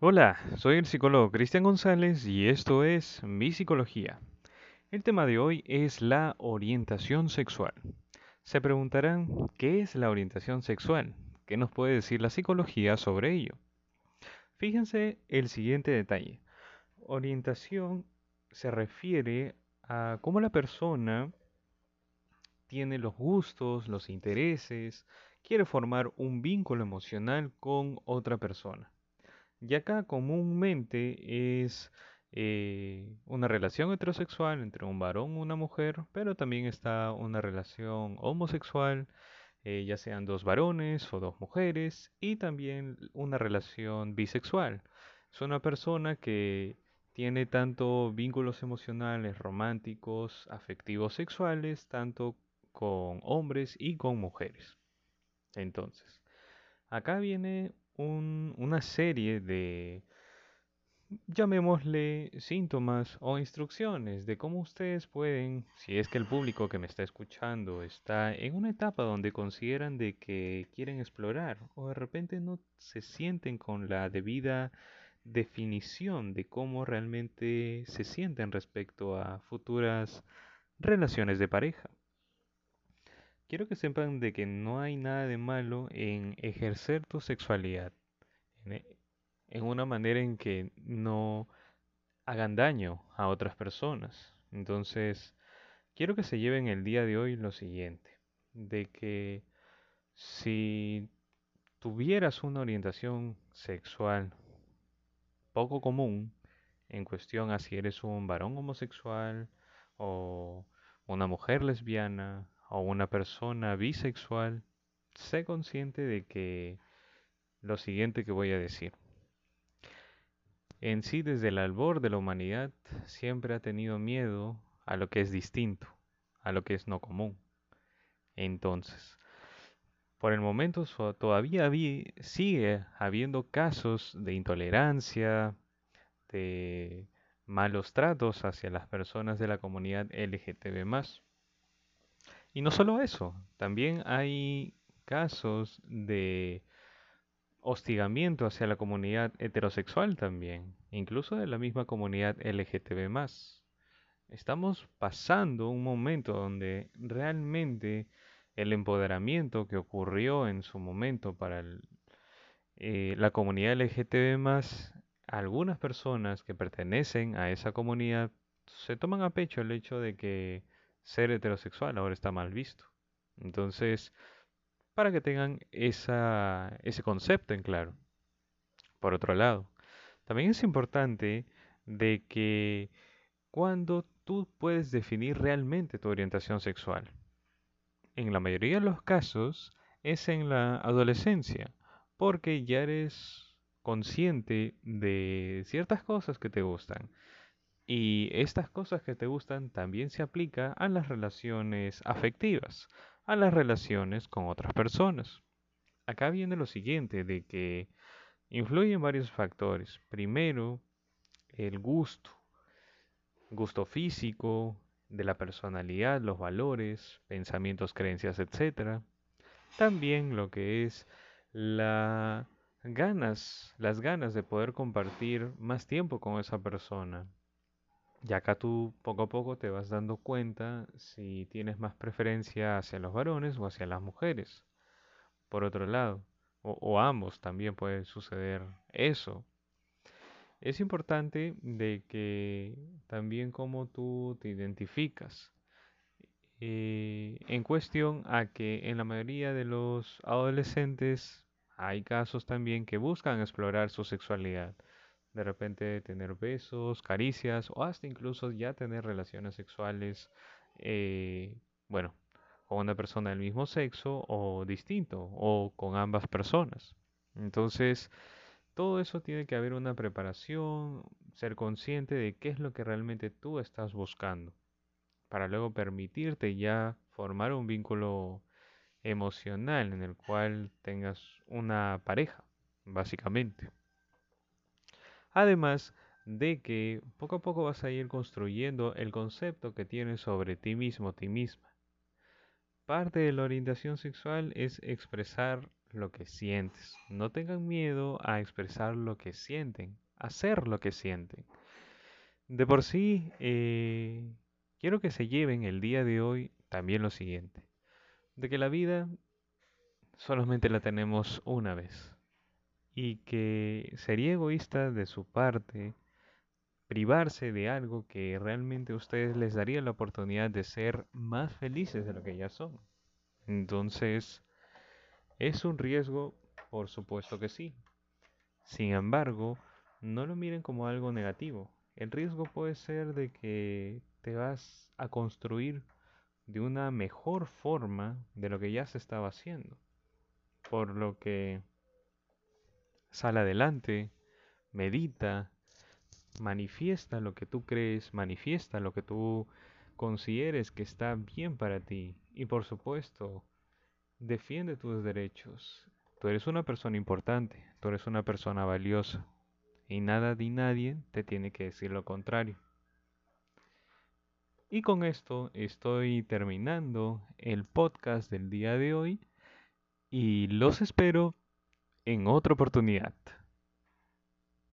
Hola, soy el psicólogo Cristian González y esto es Mi Psicología. El tema de hoy es la orientación sexual. Se preguntarán, ¿qué es la orientación sexual? ¿Qué nos puede decir la psicología sobre ello? Fíjense el siguiente detalle. Orientación se refiere a cómo la persona tiene los gustos, los intereses, quiere formar un vínculo emocional con otra persona. Y acá comúnmente es eh, una relación heterosexual entre un varón y una mujer, pero también está una relación homosexual, eh, ya sean dos varones o dos mujeres, y también una relación bisexual. Es una persona que tiene tanto vínculos emocionales, románticos, afectivos, sexuales, tanto con hombres y con mujeres. Entonces, acá viene una serie de, llamémosle, síntomas o instrucciones de cómo ustedes pueden, si es que el público que me está escuchando está en una etapa donde consideran de que quieren explorar o de repente no se sienten con la debida definición de cómo realmente se sienten respecto a futuras relaciones de pareja. Quiero que sepan de que no hay nada de malo en ejercer tu sexualidad en, en una manera en que no hagan daño a otras personas. Entonces, quiero que se lleven el día de hoy lo siguiente, de que si tuvieras una orientación sexual poco común en cuestión a si eres un varón homosexual o una mujer lesbiana o una persona bisexual, sé consciente de que lo siguiente que voy a decir. En sí, desde el albor de la humanidad, siempre ha tenido miedo a lo que es distinto, a lo que es no común. Entonces, por el momento todavía sigue habiendo casos de intolerancia, de malos tratos hacia las personas de la comunidad LGTB y no solo eso, también hay casos de hostigamiento hacia la comunidad heterosexual también, incluso de la misma comunidad LGTB Estamos pasando un momento donde realmente el empoderamiento que ocurrió en su momento para eh, la comunidad LGTB algunas personas que pertenecen a esa comunidad se toman a pecho el hecho de que ser heterosexual ahora está mal visto. Entonces, para que tengan esa, ese concepto en claro. Por otro lado, también es importante de que cuando tú puedes definir realmente tu orientación sexual. En la mayoría de los casos es en la adolescencia, porque ya eres consciente de ciertas cosas que te gustan y estas cosas que te gustan también se aplica a las relaciones afectivas, a las relaciones con otras personas. Acá viene lo siguiente, de que influyen varios factores. Primero, el gusto, gusto físico, de la personalidad, los valores, pensamientos, creencias, etc. También lo que es ganas, las ganas de poder compartir más tiempo con esa persona, y acá tú poco a poco te vas dando cuenta si tienes más preferencia hacia los varones o hacia las mujeres. Por otro lado, o, ambos también puede suceder eso. Es importante de que también como tú te identificas. Eh, en cuestión a que en la mayoría de los adolescentes hay casos también que buscan explorar su sexualidad de repente tener besos, caricias o hasta incluso ya tener relaciones sexuales, eh, bueno, con una persona del mismo sexo o distinto o con ambas personas. Entonces, todo eso tiene que haber una preparación, ser consciente de qué es lo que realmente tú estás buscando, para luego permitirte ya formar un vínculo emocional en el cual tengas una pareja, básicamente. Además de que poco a poco vas a ir construyendo el concepto que tienes sobre ti mismo, ti misma. Parte de la orientación sexual es expresar lo que sientes. No tengan miedo a expresar lo que sienten, hacer lo que sienten. De por sí, eh, quiero que se lleven el día de hoy también lo siguiente, de que la vida solamente la tenemos una vez y que sería egoísta de su parte privarse de algo que realmente a ustedes les daría la oportunidad de ser más felices de lo que ya son. Entonces, ¿es un riesgo? Por supuesto que sí. Sin embargo, no lo miren como algo negativo. El riesgo puede ser de que te vas a construir de una mejor forma de lo que ya se estaba haciendo. Por lo que sal adelante, medita, manifiesta lo que tú crees, manifiesta lo que tú consideres que está bien para ti y por supuesto, defiende tus derechos. Tú eres una persona importante, tú eres una persona valiosa y nada ni nadie te tiene que decir lo contrario. Y con esto estoy terminando el podcast del día de hoy y los espero en otra oportunidad.